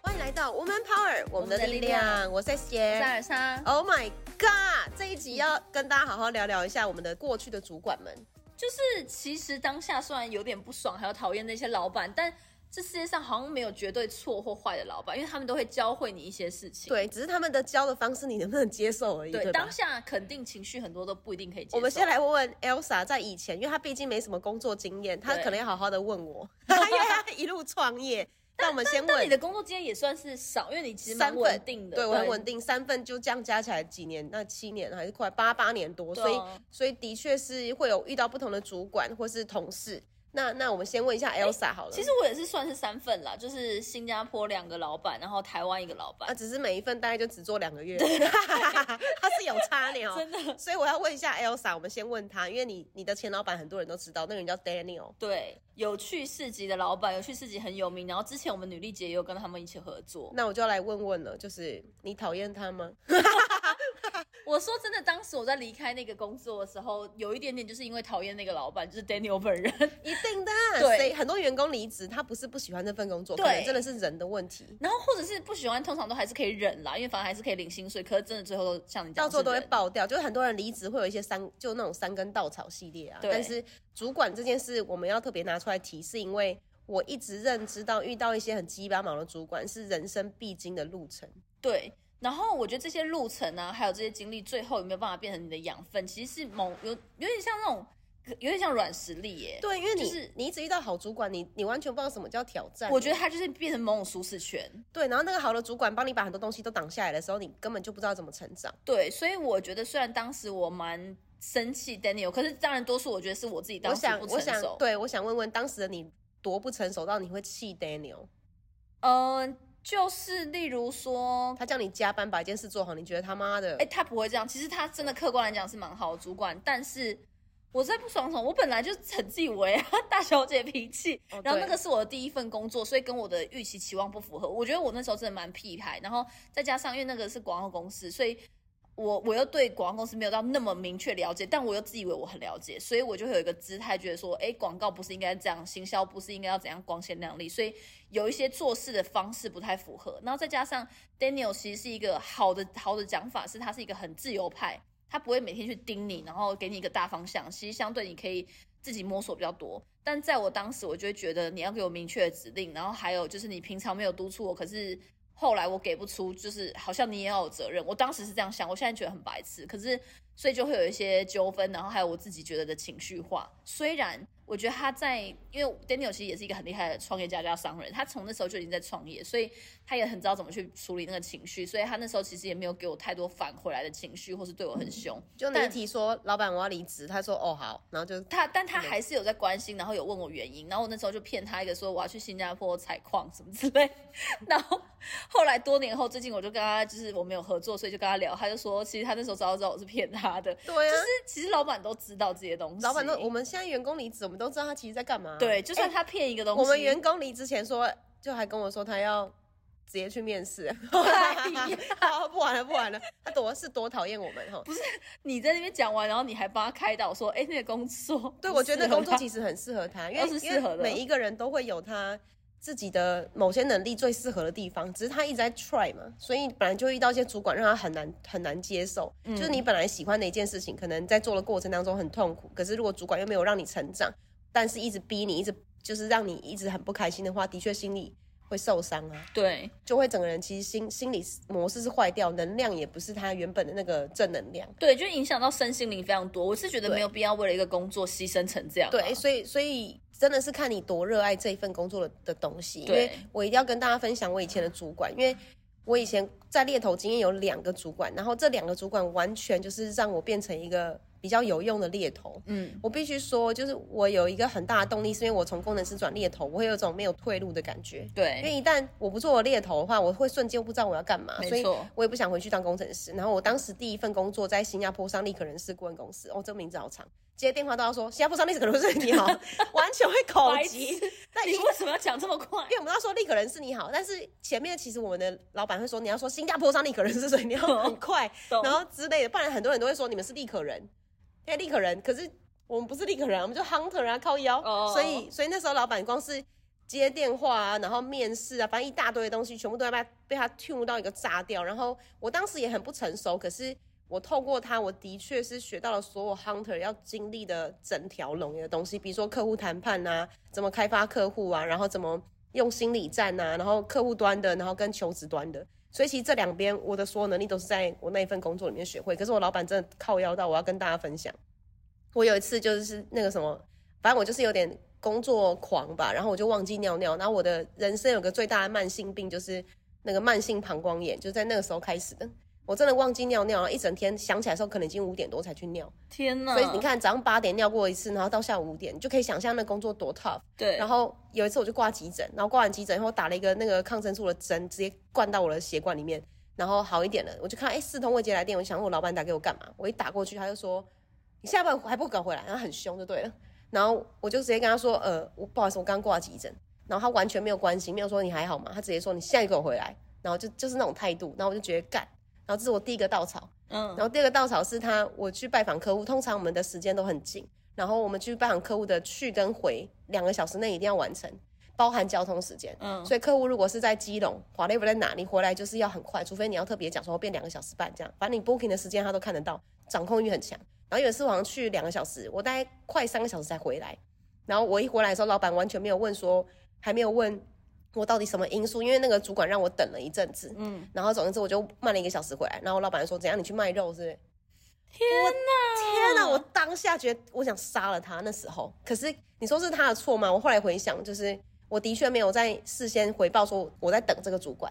欢迎来到 Woman Power，我们的力量。我是 S 姐。三二三，Oh my God！这一集要跟大家好好聊聊一下我们的过去的主管们。就是其实当下虽然有点不爽，还有讨厌那些老板，但这世界上好像没有绝对错或坏的老板，因为他们都会教会你一些事情。对，只是他们的教的方式你能不能接受而已，对对，当下肯定情绪很多都不一定可以接受。我们先来问问 Elsa，在以前，因为她毕竟没什么工作经验，她可能要好好的问我，因为她一路创业。那我们先问但你的工作经验也算是少，因为你其实蛮稳定的。对我很稳定，三份就这样加起来几年？那七年还是快八八年多，所以所以的确是会有遇到不同的主管或是同事。那那我们先问一下 Elsa 好了，其实我也是算是三份啦，就是新加坡两个老板，然后台湾一个老板。啊，只是每一份大概就只做两个月，他是有差的哦，真的所以我要问一下 Elsa，我们先问他，因为你你的前老板很多人都知道，那个人叫 Daniel。对，有趣市集的老板，有趣市集很有名。然后之前我们女力姐也有跟他们一起合作。那我就要来问问了，就是你讨厌他吗？我说真的，当时我在离开那个工作的时候，有一点点就是因为讨厌那个老板，就是 Daniel 本人。一定的，对很多员工离职，他不是不喜欢这份工作，可对能真的是人的问题，然后或者是不喜欢，通常都还是可以忍啦，因为反正还是可以领薪水。可是真的最后都像你讲，到最后都会爆掉。就是很多人离职会有一些三，就那种三根稻草系列啊。对但是主管这件事，我们要特别拿出来提，是因为我一直认知到，遇到一些很鸡巴毛的主管是人生必经的路程。对。然后我觉得这些路程啊，还有这些经历，最后有没有办法变成你的养分？其实是某有有点像那种，有点像软实力耶。对，因为你、就是你一直遇到好主管，你你完全不知道什么叫挑战。我觉得他就是变成某种舒适圈。对，然后那个好的主管帮你把很多东西都挡下来的时候，你根本就不知道怎么成长。对，所以我觉得虽然当时我蛮生气 Daniel，可是当然多数我觉得是我自己当时不我想，成熟。对我想问问当时的你多不成熟到你会气 Daniel？嗯、就是例如说，他叫你加班把一件事做好，你觉得他妈的？哎、他不会这样。其实他真的客观来讲是蛮好的主管，但是我在不爽什么？我本来就很自以为啊大小姐脾气，哦然后那对个是我的第一份工作，所以跟我的预期期望不符合。我觉得我那时候真的蛮屁孩，然后再加上因为那个是广告公司，所以。我我又对广告公司没有到那么明确了解，但我又自以为我很了解，所以我就会有一个姿态，觉得说，哎，广告不是应该这样，行销不是应该要怎样光鲜亮丽，所以有一些做事的方式不太符合。然后再加上 Daniel 其实是一个好的好的讲法，是他是一个很自由派，他不会每天去盯你，然后给你一个大方向，其实相对你可以自己摸索比较多。但在我当时，我就会觉得你要给我明确的指令，然后还有就是你平常没有督促我，可是后来我给不出，就是好像你也要有责任。我当时是这样想，我现在觉得很白痴，可是所以就会有一些纠纷，然后还有我自己觉得的情绪化。虽然我觉得他在，因为 Daniel 其实也是一个很厉害的创业家加商人，他从那时候就已经在创业，所以他也很知道怎么去处理那个情绪，所以他那时候其实也没有给我太多返回来的情绪，或是对我很凶。就你一提说老板我要离职，他说哦好，然后就他，但他还是有在关心，然后有问我原因，然后我那时候就骗他一个说我要去新加坡采矿什么之类，然后后来多年后，最近我就跟他就是我们有合作，所以就跟他聊，他就说其实他那时候早就知道我是骗他的，对啊就是其实老板都知道这些东西，老板都我们现在员工离职，我们都知道他其实在干嘛。对，就算哎他骗一个东西，我们员工离职前说，就还跟我说他要直接去面试 好不玩了不玩了，他多是多讨厌我们哈。不是你在那边讲完，然后你还帮他开导说，哎，那个工作，对，我觉得那工作其实实很适合他，因为哦是适合的因为每一个人都会有他自己的某些能力最适合的地方，只是他一直在 try 嘛，所以本来就遇到一些主管让他很难很难接受。嗯就是你本来喜欢的一件事情，可能在做的过程当中很痛苦，可是如果主管又没有让你成长，但是一直逼你，一直就是让你一直很不开心的话，的确心里会受伤啊。对。就会整个人其实心心理模式是坏掉，能量也不是他原本的那个正能量。对，就影响到身心灵非常多。我是觉得没有必要为了一个工作牺牲成这样啊。对，所以所以真的是看你多热爱这一份工作的的东西。因对为我一定要跟大家分享我以前的主管，因为我以前在猎头经验有两个主管，然后这两个主管完全就是让我变成一个比较有用的猎头。嗯，我必须说，就是我有一个很大的动力，是因为我从工程师转猎头，我会有一种没有退路的感觉。对因对，为一旦我不做我猎头的话，我会瞬间不知道我要干嘛，所以我也不想回去当工程师。然后我当时第一份工作在新加坡商立可人事顾问公司，哦，这个名字好长，接电话都要说新加坡商立可人事你好，完全会口白急痴。但你为什么要讲这么快因？为我们要说立可人事你好，但是前面其实我们的老板会说你要说新加坡商立可人事，所以你要 很快，然后之类的，不然很多人都会说你们是立可人，因为立可人，可是我们不是立可人，我们就 hunter 啊，靠腰。哦所以所以那时候老板光是接电话啊，然后面试啊，反正一大堆的东西，全部都要被他被他 tune 到一个炸掉。然后我当时也很不成熟，可是我透过他，我的确是学到了所有 hunter 要经历的整条龙的东西，比如说客户谈判啊，怎么开发客户啊，然后怎么用心理战啊，然后客户端的，然后跟求职端的。所以其实这两边我的所有能力都是在我那一份工作里面学会。可是我老板真的靠腰到我要跟大家分享。我有一次就是那个什么，反正我就是有点工作狂吧，然后我就忘记尿尿。然后我的人生有个最大的慢性病就是那个慢性膀胱炎，就在那个时候开始的。我真的忘记尿尿，然后一整天想起来的时候，可能已经五点多才去尿。天哪！所以你，看，早上八点尿过一次，然后到下午五点，你就可以想象那工作多 tough。对，然后有一次我就挂急诊，然后挂完急诊以后打了一个那个抗生素的针，直接灌到我的血管里面，然后好一点了。我就看，哎，四通未接来电，我想问我老板打给我干嘛？我一打过去，他就说你下班还不赶回来，然后很凶就对了。然后我就直接跟他说，呃，我不好意思，我刚挂急诊。然后他完全没有关心，没有说你还好吗？他直接说你现在给我回来。然后就就是那种态度，然后我就觉得干。然后这是我第一个稻草，嗯然，后第二个稻草是他，我去拜访客户，通常我们的时间都很紧，然后我们去拜访客户的去跟回两个小时内一定要完成，包含交通时间。嗯所以客户如果是在基隆，华雷不在哪，你回来就是要很快，除非你要特别讲说变两个小时半这样，反正你 booking 的时间他都看得到，掌控欲很强。然后有一次我好像去两个小时，我大概快三个小时才回来，然后我一回来的时候，老板完全没有问说，还没有问我到底什么因素，因为那个主管让我等了一阵子，嗯，然后总之我就慢了一个小时回来，然后我老板说怎样你去卖肉是不是？天哪，天哪！我当下觉得我想杀了他。那时候，可是你说是他的错吗？我后来回想，就是我的确没有在事先回报说我在等这个主管，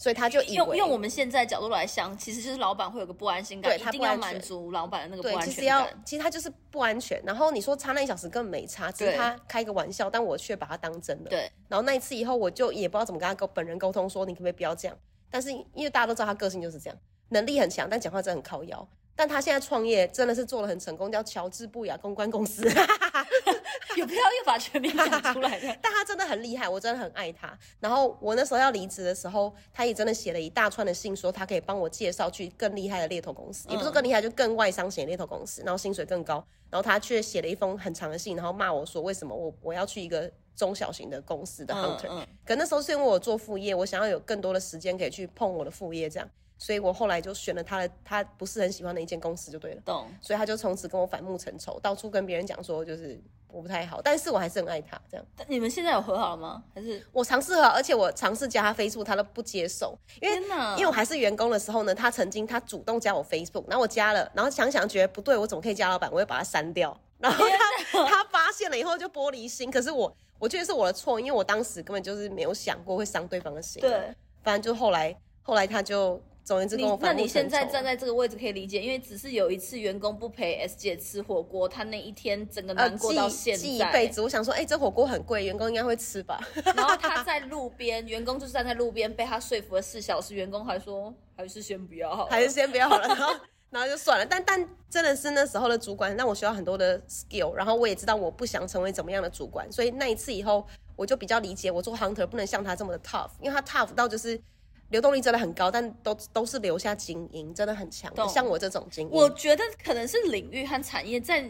所以他就用用我们现在角度来想，其实就是老板会有个不安心感，对一定要满足老板的那个不对，安全其实要感。其实他就是不安全。然后你说差那一小时根本没差，只是他开个玩笑，但我却把他当真了。对，然后那一次以后，我就也不知道怎么跟他沟本人沟通，说你可不可以不要这样。但是因为大家都知道他个性就是这样，能力很强，但讲话真的很靠腰。但他现在创业真的是做的很成功，叫乔治布雅公关公司。有必要又把全名讲出来的？但他真的很厉害，我真的很爱他。然后我那时候要离职的时候，他也真的写了一大串的信，说他可以帮我介绍去更厉害的猎头公司，也不是更厉害，就更外商型猎头公司，然后薪水更高。然后他却写了一封很长的信，然后骂我说为什么我我要去一个中小型的公司的 hunter。嗯嗯可那时候是因为我做副业，我想要有更多的时间可以去碰我的副业，这样，所以我后来就选了他的他不是很喜欢的一间公司就对了。懂。所以他就从此跟我反目成仇，到处跟别人讲说就是我不太好，但是我还是很爱他这样。但你们现在有和好了吗？还是我尝试和，而且我尝试加他 Facebook，他都不接受，因为？因为我还是员工的时候呢，他曾经他主动加我 Facebook，然后我加了，然后想想觉得不对，我怎么可以加老板？我会把他删掉。然后他他发现了以后就玻璃心，可是我我觉得是我的错，因为我当时根本就是没有想过会伤对方的心。，对。反正就后来后来他就总而言之跟我你那你。现在站在这个位置可以理解，因为只是有一次员工不陪 S 姐吃火锅，他那一天整个呃难过记到现记一。辈子。我想说，哎、这火锅很贵，员工应该会吃吧？然后他在路边，员工就是站在路边被他说服了四小时，员工还说还是先不要好了。还是先不要好了，然后然后就算了。但但真的是那时候的主管让我学到很多的 skill，然后我也知道我不想成为怎么样的主管，所以那一次以后我就比较理解我做 hunter 不能像他这么的 tough，因为他 tough 到就是流动力真的很高，但都都是留下精英，真的很强的，像我这种精英。我觉得可能是领域和产业在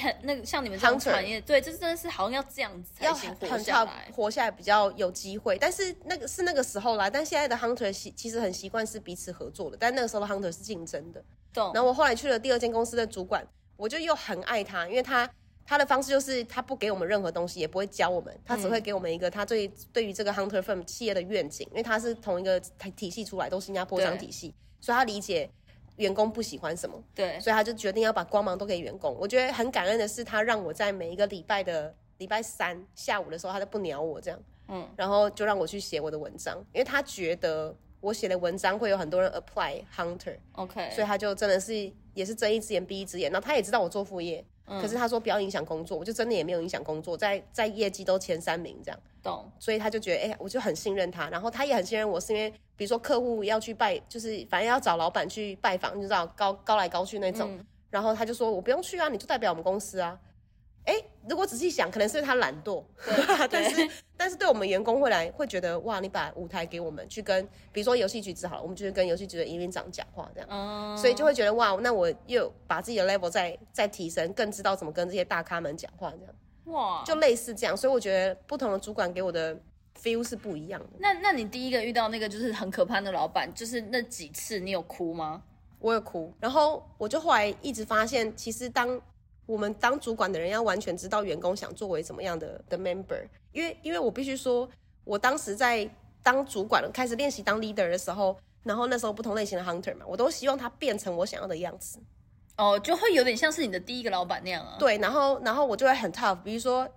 很那个像你们这种 Hunter 产业，对，这真的是好像要这样子才要行很很活下 tough，来。活下来比较有机会，但是那个是那个时候啦。但现在的 hunter 习其实很习惯是彼此合作的，但那个时候的 hunter 是竞争的。懂？然后我后来去了第二间公司的主管，我就又很爱他，因为他他的方式就是他不给我们任何东西，也不会教我们，他只会给我们一个他对对于这个 hunter firm 企业的愿景，因为他是同一个体体系出来，都是新加坡商体系，所以他理解员工不喜欢什么，对，所以他就决定要把光芒都给员工。我觉得很感恩的是，他让我在每一个礼拜的礼拜三下午的时候，他都不鸟我这样，嗯，然后就让我去写我的文章，因为他觉得我写的文章会有很多人 apply hunter。OK，所以他就真的是也是睁一只眼闭一只眼。然后他也知道我做副业，嗯可是他说不要影响工作，我就真的也没有影响工作，在在业绩都前三名这样。懂，所以他就觉得，哎、我就很信任他，然后他也很信任我，是因为比如说客户要去拜，就是反正要找老板去拜访，你知道高高来高去那种，嗯然后他就说我不用去啊，你就代表我们公司啊。哎、如果仔细想，可能是因为他懒惰，对 但是但是对我们员工会来会觉得哇，你把舞台给我们去跟，比如说游戏局子好了，我们就是跟游戏局的营运长讲话这样。嗯，所以就会觉得哇，那我又把自己的 level 再再提升，更知道怎么跟这些大咖们讲话，这样哇，就类似这样。所以我觉得不同的主管给我的 feel 是不一样的。那那你第一个遇到那个就是很可怕的老板，就是那几次你有哭吗？我有哭，然后我就后来一直发现，其实当我们当主管的人要完全知道员工想作为怎么样的的 member，因为因为我必须说，我当时在当主管开始练习当 leader 的时候，然后那时候不同类型的 hunter 嘛，我都希望他变成我想要的样子。哦，就会有点像是你的第一个老板那样啊。对，然后然后我就会很 tough，比如说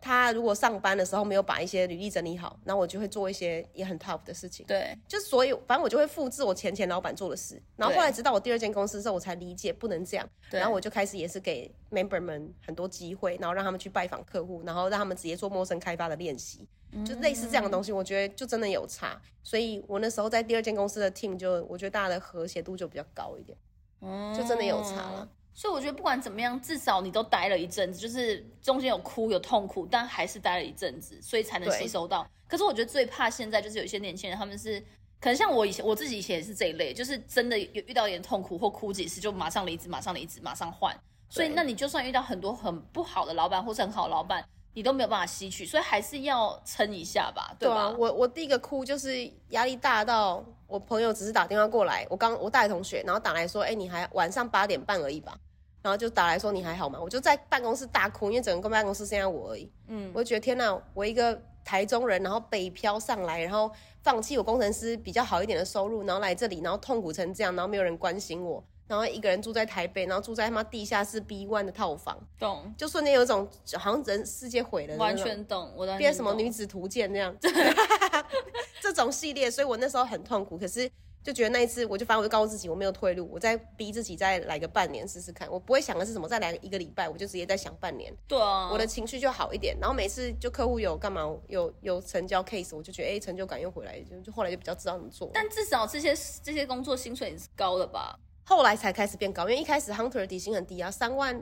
他如果上班的时候没有把一些履历整理好，那我就会做一些也很 tough 的事情。对。就是所以，反正我就会复制我前前老板做的事，然后后来直到我第二间公司的时候，我才理解不能这样，对。然后我就开始也是给 member 们很多机会，然后让他们去拜访客户，然后让他们直接做陌生开发的练习，就类似这样的东西，我觉得就真的有差，所以我那时候在第二间公司的 team 就我觉得大家的和谐度就比较高一点，嗯就真的有差了。所以我觉得不管怎么样，至少你都待了一阵子，就是中间有哭有痛苦，但还是待了一阵子，所以才能吸收到。可是我觉得最怕现在就是有一些年轻人，他们是可能像我以前我自己以前也是这一类，就是真的有遇到一点痛苦或哭几次就马上离职，马上离职，马上换。所以那你就算遇到很多很不好的老板或是很好的老板，你都没有办法吸取，所以还是要撑一下吧，对吧？啊，我我第一个哭就是压力大到我朋友只是打电话过来，我刚我大学同学，然后打来说，哎、你还晚上八点半而已吧，然后就打来说你还好吗？我就在办公室大哭，因为整个办公室剩下我而已，嗯，我就觉得天哪，我一个台中人，然后北漂上来，然后放弃我工程师比较好一点的收入，然后来这里，然后痛苦成这样，然后没有人关心我，然后一个人住在台北，然后住在他妈地下室 B one 的套房，懂，就瞬间有一种好像人世界毁了完全懂，我的变什么女子图鉴这样，这种系列，所以我那时候很痛苦。可是就觉得那一次，我就反正我就告诉自己，我没有退路，我再逼自己再来个半年试试看。我不会想的是什么，再来一个礼拜，我就直接再想半年，对啊，我的情绪就好一点。然后每次就客户有干嘛，有有成交 case，我就觉得哎、成就感又回来，就就后来就比较知道怎么做。但至少这些这些工作薪水也是高的吧？后来才开始变高，因为一开始 hunter 的底薪很低啊，三万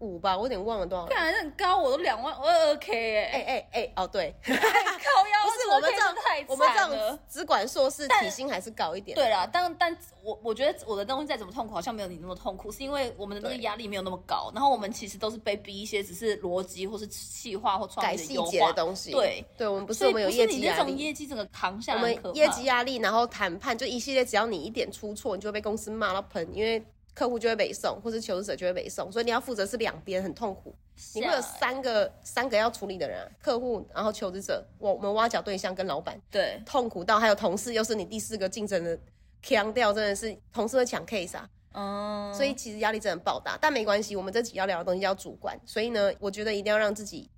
五吧，我有点忘了多少了。看还是很高，我都两万二 k 哎、哎哎哎，哦对，靠腰 不是我们这样太我们这惨了只管硕士底薪还是高一点。对啦，但但我我觉得我的东西再怎么痛苦，好像没有你那么痛苦，是因为我们的那个压力没有那么高，然后我们其实都是被逼一些只是逻辑或是气化或创改意的优细节的，东西。对，对，我们不是我们有业绩压力，那种业绩整个扛下来很可怕，们业绩压力，然后谈判就一系列，只要你一点出错，你就会被公司骂到喷，因为客户就会北送，或是求职者就会北送，所以你要负责是两边很痛苦。你会有三个三个要处理的人啊、客户，然后求职者，我我们挖角对象跟老板，对痛苦到还有同事，又是你第四个竞争的强调，真的是同事会抢 case 啊。嗯，所以其实压力真的很爆大，但没关系，我们这集要聊的东西叫主观，所以呢，我觉得一定要让自己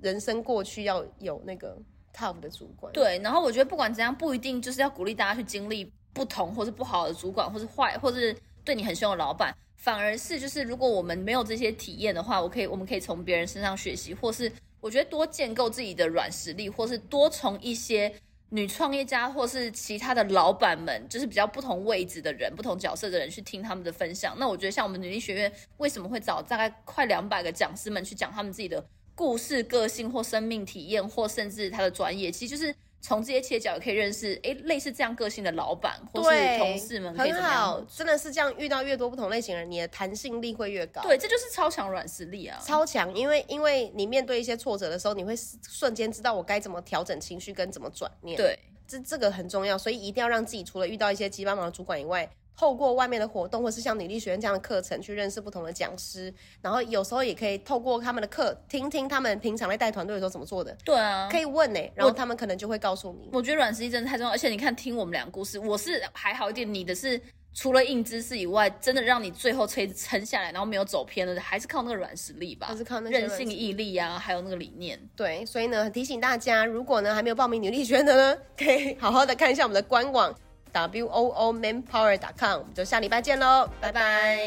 人生过去要有那个 top 的主观。对，然后我觉得不管怎样，不一定就是要鼓励大家去经历不同或是不好的主管，或是坏，或是对你很凶的老板，反而是就是如果我们没有这些体验的话，我可以我们可以从别人身上学习，或是我觉得多建构自己的软实力，或是多从一些女创业家或是其他的老板们，就是比较不同位置的人、不同角色的人去听他们的分享。那我觉得像我们女力学院为什么会找大概快两百个讲师们去讲他们自己的故事、个性或生命体验，或甚至他的专业，其实就是从这些切角也可以认识，哎，类似这样个性的老板或是，同事们很好，真的是这样，遇到越多不同类型的人，你的弹性力会越高。对，这就是超强软实力啊！超强，因为因为你面对一些挫折的时候，你会瞬间知道我该怎么调整情绪跟怎么转念。，对，这这个很重要，所以一定要让自己除了遇到一些鸡巴毛的主管以外，透过外面的活动，或是像女力学院这样的课程，去认识不同的讲师，然后有时候也可以透过他们的课，听听他们平常在带团队的时候怎么做的，对啊，可以问呢、然后他们可能就会告诉你。我觉得软实力真的太重要，而且你看，听我们两个故事，我是还好一点，你的是除了硬知识以外，真的让你最后撑撑下来，然后没有走偏的，还是靠那个软实力吧，还是靠那些韧性、毅力啊，还有那个理念。对，所以呢，提醒大家，如果呢还没有报名女力学院的呢，可以好好的看一下我们的官网 w o o manpower com，我们就下礼拜见喽，拜拜。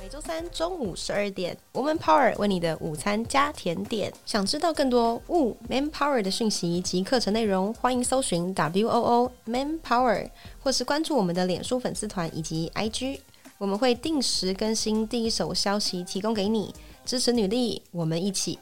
每周三中午十二点，Woman Power 为你的午餐加甜点。想知道更多 Wo Manpower 的讯息及课程内容，欢迎搜寻 W O O Manpower，或是关注我们的脸书粉丝团以及 IG。我们会定时更新第一手消息，提供给你支持女力，我们一起。